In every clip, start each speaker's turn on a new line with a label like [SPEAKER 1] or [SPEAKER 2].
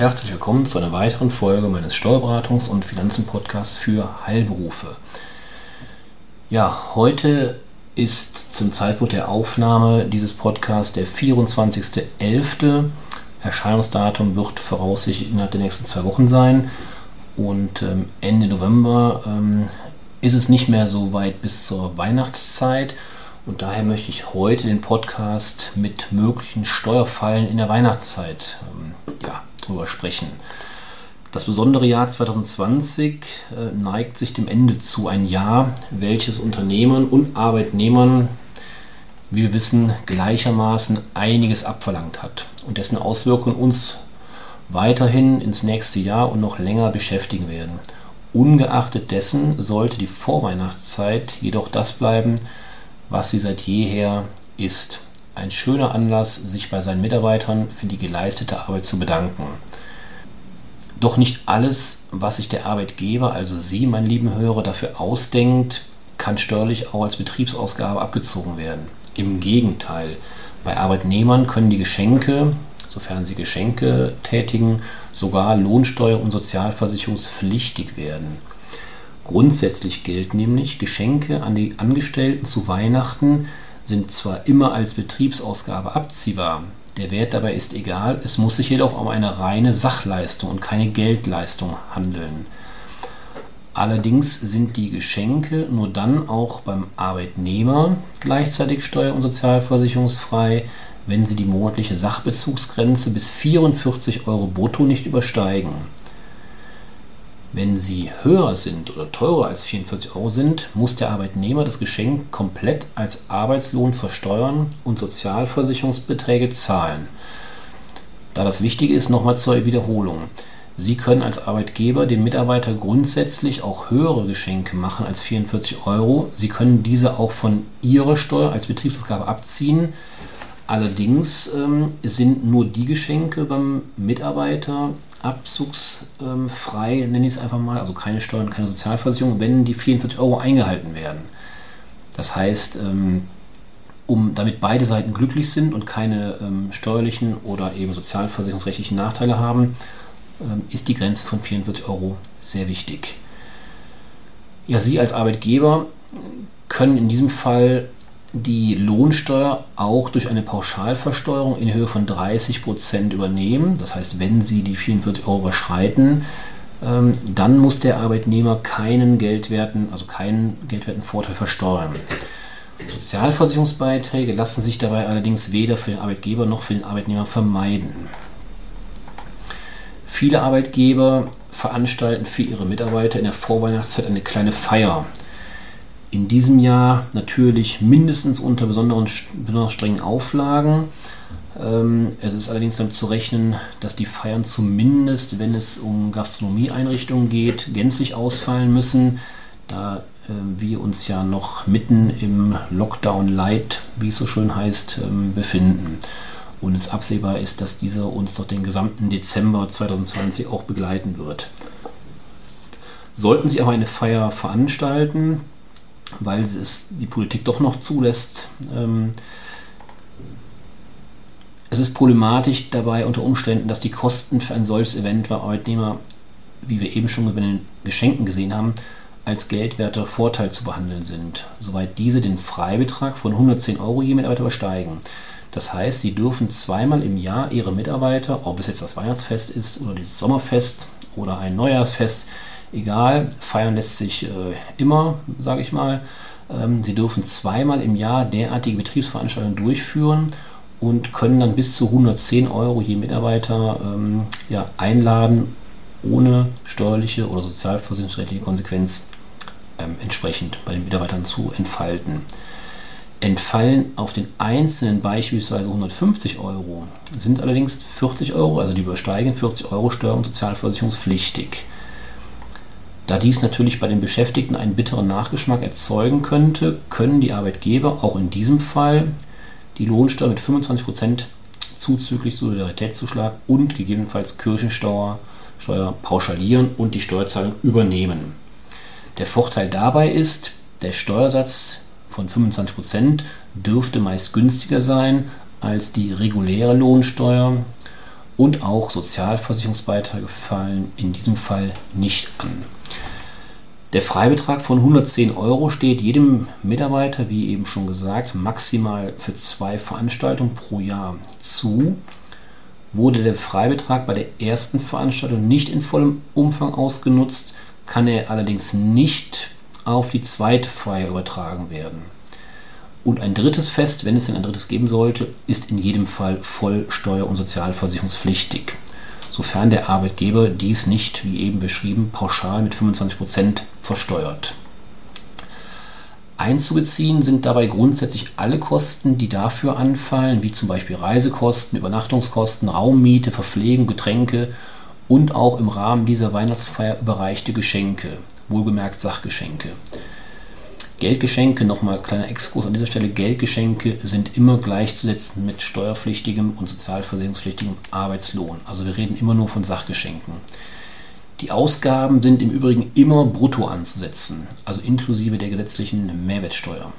[SPEAKER 1] Herzlich willkommen zu einer weiteren Folge meines Steuerberatungs- und Finanzen-Podcasts für Heilberufe. Ja, heute ist zum Zeitpunkt der Aufnahme dieses Podcasts der 24.11. Erscheinungsdatum wird voraussichtlich innerhalb der nächsten zwei Wochen sein. Und ähm, Ende November ähm, ist es nicht mehr so weit bis zur Weihnachtszeit. Und daher möchte ich heute den Podcast mit möglichen Steuerfallen in der Weihnachtszeit ähm, drüber sprechen. Das besondere Jahr 2020 äh, neigt sich dem Ende zu. Ein Jahr, welches Unternehmern und Arbeitnehmern, wie wir wissen, gleichermaßen einiges abverlangt hat und dessen Auswirkungen uns weiterhin ins nächste Jahr und noch länger beschäftigen werden. Ungeachtet dessen sollte die Vorweihnachtszeit jedoch das bleiben, was sie seit jeher ist. Ein schöner Anlass, sich bei seinen Mitarbeitern für die geleistete Arbeit zu bedanken. Doch nicht alles, was sich der Arbeitgeber, also Sie, mein lieben Hörer, dafür ausdenkt, kann steuerlich auch als Betriebsausgabe abgezogen werden. Im Gegenteil, bei Arbeitnehmern können die Geschenke, sofern sie Geschenke tätigen, sogar Lohnsteuer- und sozialversicherungspflichtig werden. Grundsätzlich gilt nämlich, Geschenke an die Angestellten zu Weihnachten sind zwar immer als Betriebsausgabe abziehbar, der Wert dabei ist egal, es muss sich jedoch um eine reine Sachleistung und keine Geldleistung handeln. Allerdings sind die Geschenke nur dann auch beim Arbeitnehmer gleichzeitig steuer- und sozialversicherungsfrei, wenn sie die monatliche Sachbezugsgrenze bis 44 Euro brutto nicht übersteigen. Wenn sie höher sind oder teurer als 44 Euro sind, muss der Arbeitnehmer das Geschenk komplett als Arbeitslohn versteuern und Sozialversicherungsbeträge zahlen. Da das Wichtige ist, nochmal zur Wiederholung. Sie können als Arbeitgeber dem Mitarbeiter grundsätzlich auch höhere Geschenke machen als 44 Euro. Sie können diese auch von Ihrer Steuer als Betriebsausgabe abziehen. Allerdings ähm, sind nur die Geschenke beim Mitarbeiter abzugsfrei, nenne ich es einfach mal, also keine Steuern, keine Sozialversicherung, wenn die 44 Euro eingehalten werden. Das heißt, ähm, um, damit beide Seiten glücklich sind und keine ähm, steuerlichen oder eben sozialversicherungsrechtlichen Nachteile haben, ähm, ist die Grenze von 44 Euro sehr wichtig. Ja, Sie als Arbeitgeber können in diesem Fall die Lohnsteuer auch durch eine Pauschalversteuerung in Höhe von 30 Prozent übernehmen. Das heißt, wenn Sie die 44 Euro überschreiten, ähm, dann muss der Arbeitnehmer keinen geldwerten, also keinen geldwerten Vorteil versteuern. Sozialversicherungsbeiträge lassen sich dabei allerdings weder für den Arbeitgeber noch für den Arbeitnehmer vermeiden. Viele Arbeitgeber veranstalten für ihre Mitarbeiter in der Vorweihnachtszeit eine kleine Feier in diesem Jahr natürlich mindestens unter besonderen, besonders strengen Auflagen. Ähm, es ist allerdings damit zu rechnen, dass die Feiern zumindest, wenn es um Gastronomieeinrichtungen geht, gänzlich ausfallen müssen, da äh, wir uns ja noch mitten im Lockdown Light, wie es so schön heißt, ähm, befinden. Und es absehbar ist, dass dieser uns doch den gesamten Dezember 2020 auch begleiten wird. Sollten Sie aber eine Feier veranstalten, weil es die Politik doch noch zulässt. Ähm, es ist problematisch dabei unter Umständen, dass die Kosten für ein solches Event bei Arbeitnehmer, wie wir eben schon bei den Geschenken gesehen haben, als geldwerter Vorteil zu behandeln sind, soweit diese den Freibetrag von 110 Euro je Mitarbeiter übersteigen. Das heißt, sie dürfen zweimal im Jahr ihre Mitarbeiter, ob es jetzt das Weihnachtsfest ist oder das Sommerfest oder ein Neujahrsfest, egal, feiern lässt sich äh, immer, sage ich mal. Ähm, sie dürfen zweimal im Jahr derartige Betriebsveranstaltungen durchführen und können dann bis zu 110 Euro je Mitarbeiter ähm, ja, einladen, ohne steuerliche oder sozialversicherungsrechtliche Konsequenz ähm, entsprechend bei den Mitarbeitern zu entfalten. Entfallen auf den einzelnen beispielsweise 150 Euro, sind allerdings 40 Euro, also die übersteigen 40 Euro Steuer- und Sozialversicherungspflichtig. Da dies natürlich bei den Beschäftigten einen bitteren Nachgeschmack erzeugen könnte, können die Arbeitgeber auch in diesem Fall die Lohnsteuer mit 25% zuzüglich Solidaritätszuschlag und gegebenenfalls Kirchensteuer Steuer pauschalieren und die Steuerzahlung übernehmen. Der Vorteil dabei ist, der Steuersatz von 25% dürfte meist günstiger sein als die reguläre Lohnsteuer und auch Sozialversicherungsbeiträge fallen in diesem Fall nicht an. Der Freibetrag von 110 Euro steht jedem Mitarbeiter, wie eben schon gesagt, maximal für zwei Veranstaltungen pro Jahr zu. Wurde der Freibetrag bei der ersten Veranstaltung nicht in vollem Umfang ausgenutzt, kann er allerdings nicht auf die zweite Feier übertragen werden. Und ein drittes Fest, wenn es denn ein drittes geben sollte, ist in jedem Fall voll steuer- und sozialversicherungspflichtig sofern der Arbeitgeber dies nicht, wie eben beschrieben, pauschal mit 25% versteuert. Einzubeziehen sind dabei grundsätzlich alle Kosten, die dafür anfallen, wie zum Beispiel Reisekosten, Übernachtungskosten, Raummiete, Verpflegung, Getränke und auch im Rahmen dieser Weihnachtsfeier überreichte Geschenke, wohlgemerkt Sachgeschenke. Geldgeschenke, nochmal kleiner Exkurs an dieser Stelle, Geldgeschenke sind immer gleichzusetzen mit steuerpflichtigem und sozialversicherungspflichtigem Arbeitslohn. Also wir reden immer nur von Sachgeschenken. Die Ausgaben sind im Übrigen immer brutto anzusetzen, also inklusive der gesetzlichen Mehrwertsteuer.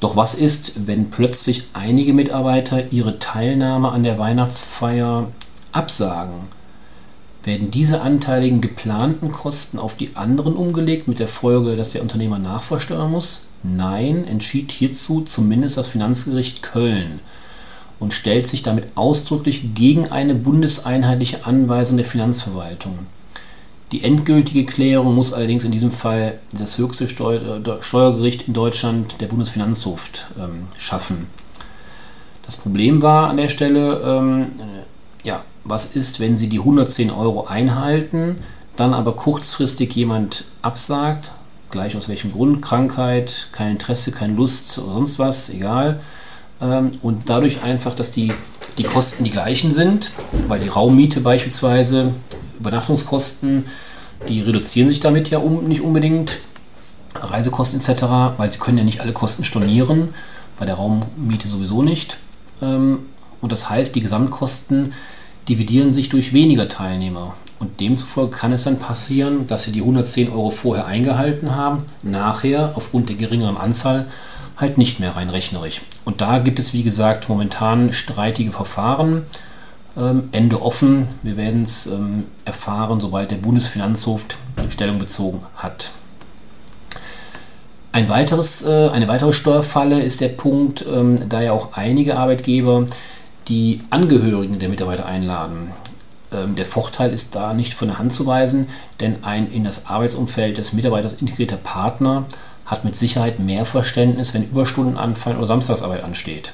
[SPEAKER 1] Doch was ist, wenn plötzlich einige Mitarbeiter ihre Teilnahme an der Weihnachtsfeier absagen? Werden diese anteiligen geplanten Kosten auf die anderen umgelegt, mit der Folge, dass der Unternehmer nachversteuern muss? Nein, entschied hierzu zumindest das Finanzgericht Köln und stellt sich damit ausdrücklich gegen eine bundeseinheitliche Anweisung der Finanzverwaltung. Die endgültige Klärung muss allerdings in diesem Fall das höchste Steuergericht in Deutschland, der Bundesfinanzhof, ähm, schaffen. Das Problem war an der Stelle, ähm, ja, was ist, wenn Sie die 110 Euro einhalten, dann aber kurzfristig jemand absagt, gleich aus welchem Grund, Krankheit, kein Interesse, keine Lust oder sonst was, egal. Ähm, und dadurch einfach, dass die, die Kosten die gleichen sind, weil die Raummiete beispielsweise, Übernachtungskosten, die reduzieren sich damit ja um, nicht unbedingt, Reisekosten etc., weil sie können ja nicht alle Kosten stornieren, bei der Raummiete sowieso nicht. Ähm, und das heißt, die Gesamtkosten dividieren sich durch weniger Teilnehmer. Und demzufolge kann es dann passieren, dass sie die 110 Euro vorher eingehalten haben, nachher aufgrund der geringeren Anzahl halt nicht mehr rein rechnerisch. Und da gibt es, wie gesagt, momentan streitige Verfahren. Ähm, Ende offen. Wir werden es ähm, erfahren, sobald der Bundesfinanzhof Stellung bezogen hat. Ein weiteres, äh, eine weitere Steuerfalle ist der Punkt, ähm, da ja auch einige Arbeitgeber die Angehörigen der Mitarbeiter einladen. Ähm, der Vorteil ist da nicht von der Hand zu weisen, denn ein in das Arbeitsumfeld des Mitarbeiters integrierter Partner hat mit Sicherheit mehr Verständnis, wenn Überstunden anfallen oder Samstagsarbeit ansteht.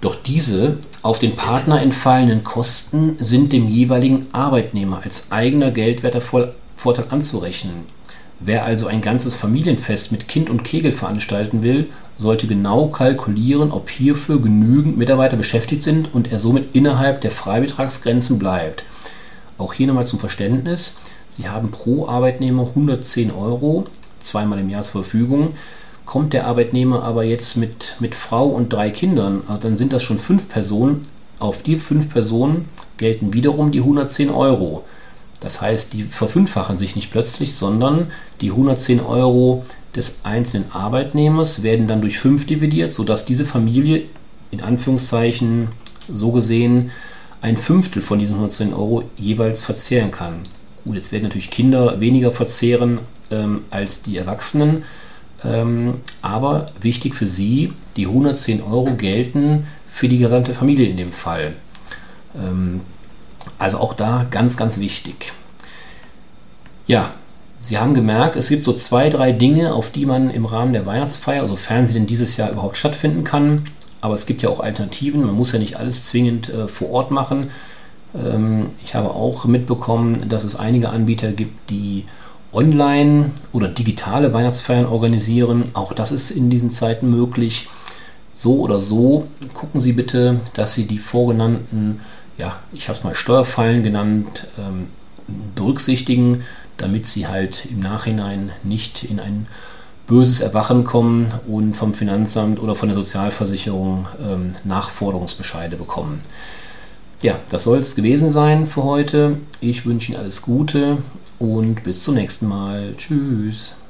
[SPEAKER 1] Doch diese auf den Partner entfallenden Kosten sind dem jeweiligen Arbeitnehmer als eigener geldwerter Vorteil anzurechnen. Wer also ein ganzes Familienfest mit Kind und Kegel veranstalten will, sollte genau kalkulieren, ob hierfür genügend Mitarbeiter beschäftigt sind und er somit innerhalb der Freibetragsgrenzen bleibt. Auch hier nochmal zum Verständnis. Sie haben pro Arbeitnehmer 110 Euro, zweimal im Jahr zur Verfügung. Kommt der Arbeitnehmer aber jetzt mit, mit Frau und drei Kindern, also dann sind das schon fünf Personen. Auf die fünf Personen gelten wiederum die 110 Euro. Das heißt, die verfünffachen sich nicht plötzlich, sondern die 110 Euro des einzelnen Arbeitnehmers werden dann durch 5 dividiert, sodass diese Familie in Anführungszeichen so gesehen ein Fünftel von diesen 110 Euro jeweils verzehren kann. Gut, jetzt werden natürlich Kinder weniger verzehren ähm, als die Erwachsenen, ähm, aber wichtig für sie, die 110 Euro gelten für die gesamte Familie in dem Fall. Ähm, also auch da ganz, ganz wichtig. Ja, Sie haben gemerkt, es gibt so zwei, drei Dinge, auf die man im Rahmen der Weihnachtsfeier, sofern sie denn dieses Jahr überhaupt stattfinden kann, aber es gibt ja auch Alternativen, man muss ja nicht alles zwingend äh, vor Ort machen. Ähm, ich habe auch mitbekommen, dass es einige Anbieter gibt, die online oder digitale Weihnachtsfeiern organisieren. Auch das ist in diesen Zeiten möglich. So oder so, gucken Sie bitte, dass Sie die vorgenannten ja, ich habe es mal Steuerfallen genannt, ähm, berücksichtigen, damit sie halt im Nachhinein nicht in ein böses Erwachen kommen und vom Finanzamt oder von der Sozialversicherung ähm, Nachforderungsbescheide bekommen. Ja, das soll es gewesen sein für heute. Ich wünsche Ihnen alles Gute und bis zum nächsten Mal. Tschüss.